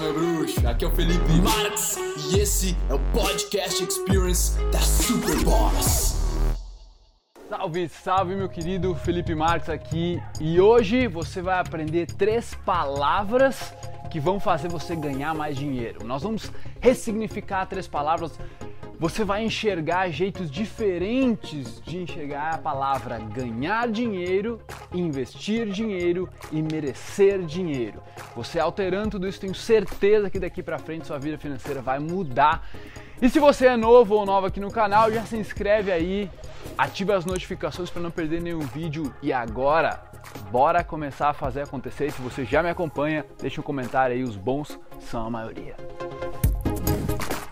meu bruxo. Aqui é o Felipe Marx e esse é o Podcast Experience da Superboss. Salve, salve meu querido Felipe Marques aqui e hoje você vai aprender três palavras que vão fazer você ganhar mais dinheiro. Nós vamos ressignificar três palavras você vai enxergar jeitos diferentes de enxergar a palavra ganhar dinheiro, investir dinheiro e merecer dinheiro. Você alterando tudo isso, tenho certeza que daqui para frente sua vida financeira vai mudar. E se você é novo ou nova aqui no canal, já se inscreve aí, ative as notificações para não perder nenhum vídeo. E agora, bora começar a fazer acontecer. Se você já me acompanha, deixa um comentário aí, os bons são a maioria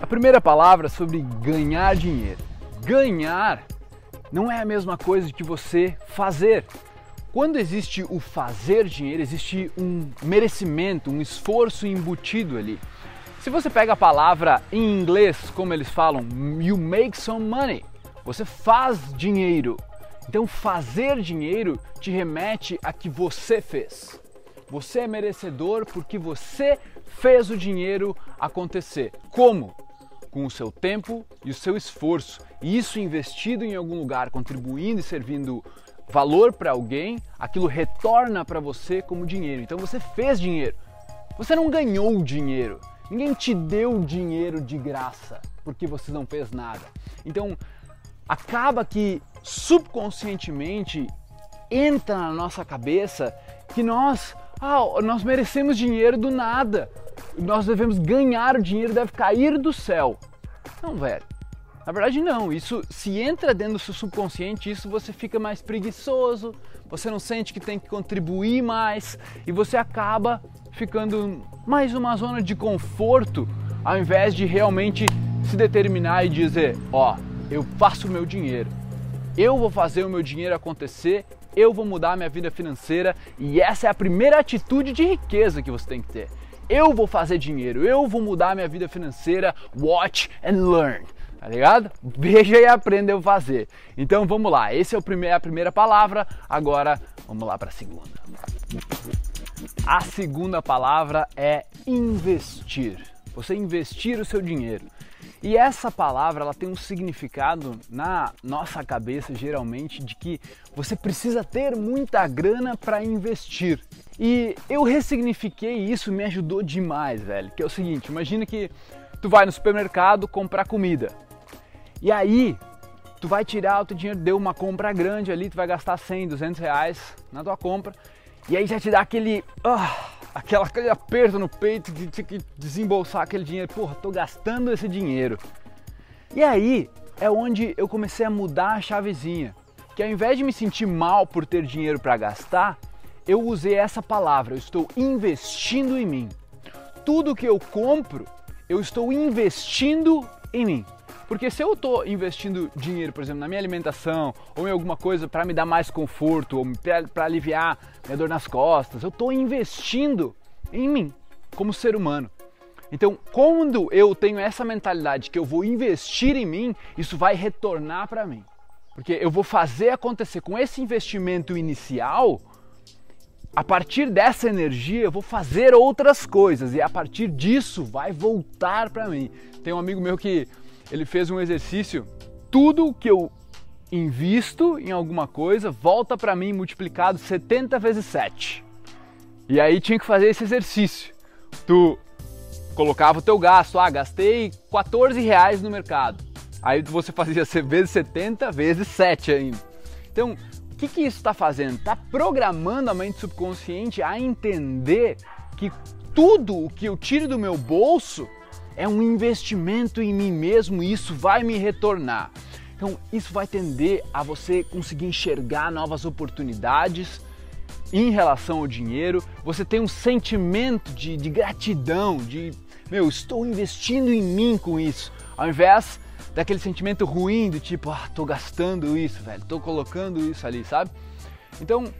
primeira palavra é sobre ganhar dinheiro. Ganhar não é a mesma coisa que você fazer. Quando existe o fazer dinheiro, existe um merecimento, um esforço embutido ali. Se você pega a palavra em inglês, como eles falam, you make some money, você faz dinheiro. Então, fazer dinheiro te remete a que você fez. Você é merecedor porque você fez o dinheiro acontecer. Como? Com o seu tempo e o seu esforço, e isso investido em algum lugar, contribuindo e servindo valor para alguém, aquilo retorna para você como dinheiro. Então você fez dinheiro. Você não ganhou dinheiro. Ninguém te deu dinheiro de graça porque você não fez nada. Então acaba que subconscientemente entra na nossa cabeça que nós, ah, nós merecemos dinheiro do nada nós devemos ganhar o dinheiro, deve cair do céu. Não, velho. Na verdade, não. Isso se entra dentro do seu subconsciente, isso você fica mais preguiçoso, você não sente que tem que contribuir mais e você acaba ficando mais uma zona de conforto ao invés de realmente se determinar e dizer: Ó, oh, eu faço o meu dinheiro, eu vou fazer o meu dinheiro acontecer, eu vou mudar minha vida financeira e essa é a primeira atitude de riqueza que você tem que ter eu vou fazer dinheiro, eu vou mudar minha vida financeira, watch and learn. Tá ligado? Veja e aprenda a fazer. Então vamos lá, esse é primeiro, a primeira palavra, agora vamos lá para a segunda. A segunda palavra é investir. Você investir o seu dinheiro. E essa palavra ela tem um significado na nossa cabeça geralmente de que você precisa ter muita grana para investir. E eu ressignifiquei isso, me ajudou demais, velho. Que é o seguinte, imagina que tu vai no supermercado comprar comida. E aí, tu vai tirar o teu dinheiro, deu uma compra grande ali, tu vai gastar 100, 200 reais na tua compra. E aí já te dá aquele, uh, aquela, aquele aperto no peito de ter que desembolsar aquele dinheiro. Porra, tô gastando esse dinheiro. E aí é onde eu comecei a mudar a chavezinha. Que ao invés de me sentir mal por ter dinheiro para gastar, eu usei essa palavra, eu estou investindo em mim. Tudo que eu compro, eu estou investindo em mim. Porque se eu estou investindo dinheiro, por exemplo, na minha alimentação ou em alguma coisa para me dar mais conforto ou para aliviar minha dor nas costas, eu estou investindo em mim como ser humano. Então, quando eu tenho essa mentalidade que eu vou investir em mim, isso vai retornar para mim. Porque eu vou fazer acontecer com esse investimento inicial, a partir dessa energia eu vou fazer outras coisas e a partir disso vai voltar para mim. Tem um amigo meu que ele fez um exercício, tudo que eu invisto em alguma coisa volta para mim multiplicado 70 vezes 7. E aí tinha que fazer esse exercício. Tu colocava o teu gasto, ah, gastei 14 reais no mercado. Aí você fazia vezes 70 vezes 7 ainda. Então, o que, que isso está fazendo? Está programando a mente subconsciente a entender que tudo o que eu tiro do meu bolso é um investimento em mim mesmo e isso vai me retornar. Então, isso vai tender a você conseguir enxergar novas oportunidades em relação ao dinheiro. Você tem um sentimento de, de gratidão, de meu, estou investindo em mim com isso, ao invés daquele sentimento ruim do tipo, ah, tô gastando isso, velho, tô colocando isso ali, sabe? Então,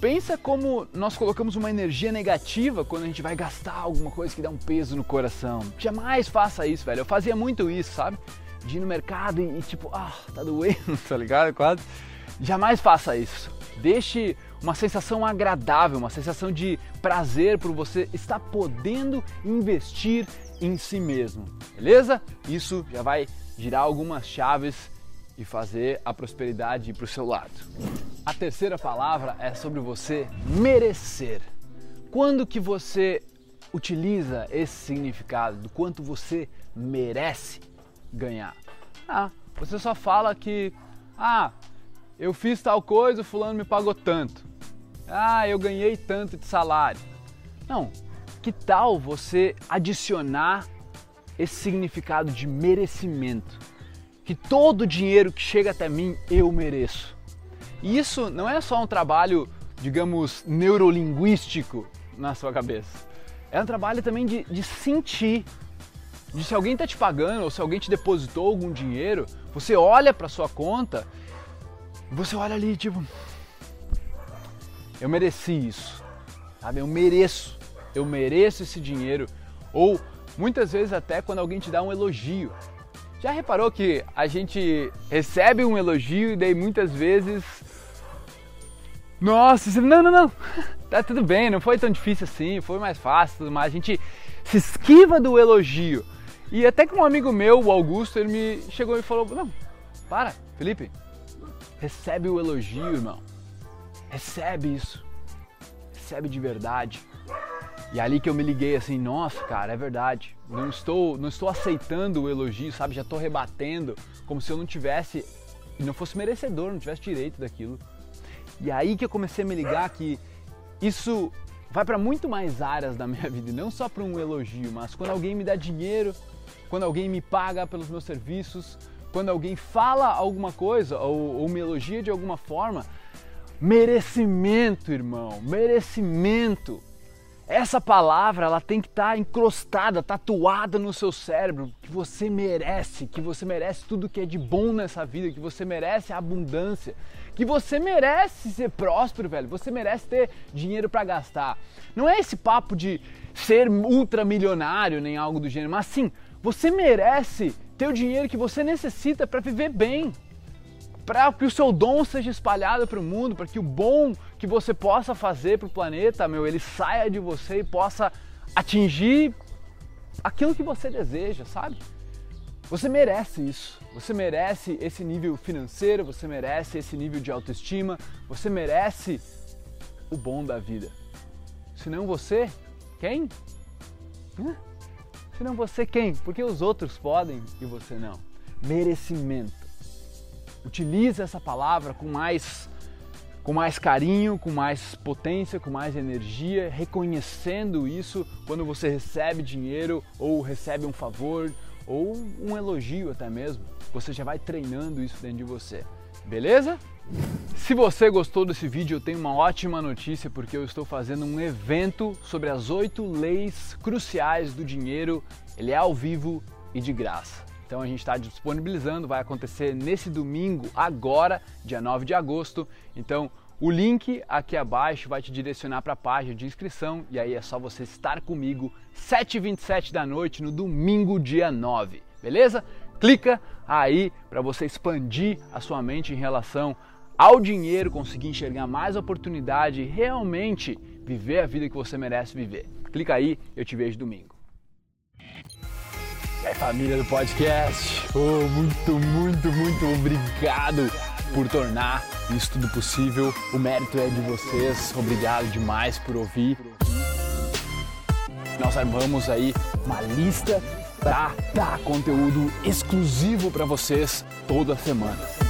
Pensa como nós colocamos uma energia negativa quando a gente vai gastar alguma coisa que dá um peso no coração. Jamais faça isso, velho. Eu fazia muito isso, sabe? De ir no mercado e, e tipo, ah, tá doendo, tá ligado? Quase. Jamais faça isso. Deixe uma sensação agradável, uma sensação de prazer por você estar podendo investir em si mesmo, beleza? Isso já vai girar algumas chaves e fazer a prosperidade ir para o seu lado. A terceira palavra é sobre você merecer. Quando que você utiliza esse significado do quanto você merece ganhar? Ah, você só fala que ah, eu fiz tal coisa, o fulano me pagou tanto. Ah, eu ganhei tanto de salário. Não, que tal você adicionar esse significado de merecimento? Que todo o dinheiro que chega até mim eu mereço. E isso não é só um trabalho, digamos, neurolinguístico na sua cabeça. É um trabalho também de, de sentir. De se alguém está te pagando ou se alguém te depositou algum dinheiro, você olha para sua conta, você olha ali tipo, eu mereci isso, sabe? Eu mereço eu mereço esse dinheiro. Ou muitas vezes até quando alguém te dá um elogio. Já reparou que a gente recebe um elogio e daí muitas vezes. Nossa, não, não, não, tá tudo bem, não foi tão difícil assim, foi mais fácil tudo mais. A gente se esquiva do elogio. E até que um amigo meu, o Augusto, ele me chegou e falou: Não, para, Felipe, recebe o elogio, irmão. Recebe isso. Recebe de verdade. E ali que eu me liguei assim, nossa, cara, é verdade. Não estou, não estou aceitando o elogio, sabe? Já estou rebatendo, como se eu não tivesse, não fosse merecedor, não tivesse direito daquilo. E aí que eu comecei a me ligar que isso vai para muito mais áreas da minha vida, não só para um elogio, mas quando alguém me dá dinheiro, quando alguém me paga pelos meus serviços, quando alguém fala alguma coisa ou, ou me elogia de alguma forma, merecimento, irmão, merecimento. Essa palavra ela tem que estar tá encrostada, tatuada no seu cérebro, que você merece, que você merece tudo que é de bom nessa vida, que você merece a abundância, que você merece ser próspero, velho. Você merece ter dinheiro para gastar. Não é esse papo de ser ultramilionário nem algo do gênero, mas sim, você merece ter o dinheiro que você necessita para viver bem para que o seu dom seja espalhado para o mundo, para que o bom que você possa fazer para o planeta, meu, ele saia de você e possa atingir aquilo que você deseja, sabe? Você merece isso. Você merece esse nível financeiro, você merece esse nível de autoestima, você merece o bom da vida. Se não você, quem? Se não você, quem? Porque os outros podem e você não. Merecimento. Utilize essa palavra com mais com mais carinho, com mais potência, com mais energia, reconhecendo isso quando você recebe dinheiro ou recebe um favor ou um elogio até mesmo. Você já vai treinando isso dentro de você. Beleza? Se você gostou desse vídeo, eu tenho uma ótima notícia porque eu estou fazendo um evento sobre as oito leis cruciais do dinheiro. Ele é ao vivo e de graça. Então a gente está disponibilizando, vai acontecer nesse domingo, agora, dia 9 de agosto. Então o link aqui abaixo vai te direcionar para a página de inscrição e aí é só você estar comigo 7h27 da noite no domingo, dia 9, beleza? Clica aí para você expandir a sua mente em relação ao dinheiro, conseguir enxergar mais oportunidade e realmente viver a vida que você merece viver. Clica aí, eu te vejo domingo. Família do podcast, oh, muito, muito, muito obrigado por tornar isso tudo possível. O mérito é de vocês. Obrigado demais por ouvir. Nós armamos aí uma lista para dar conteúdo exclusivo para vocês toda semana.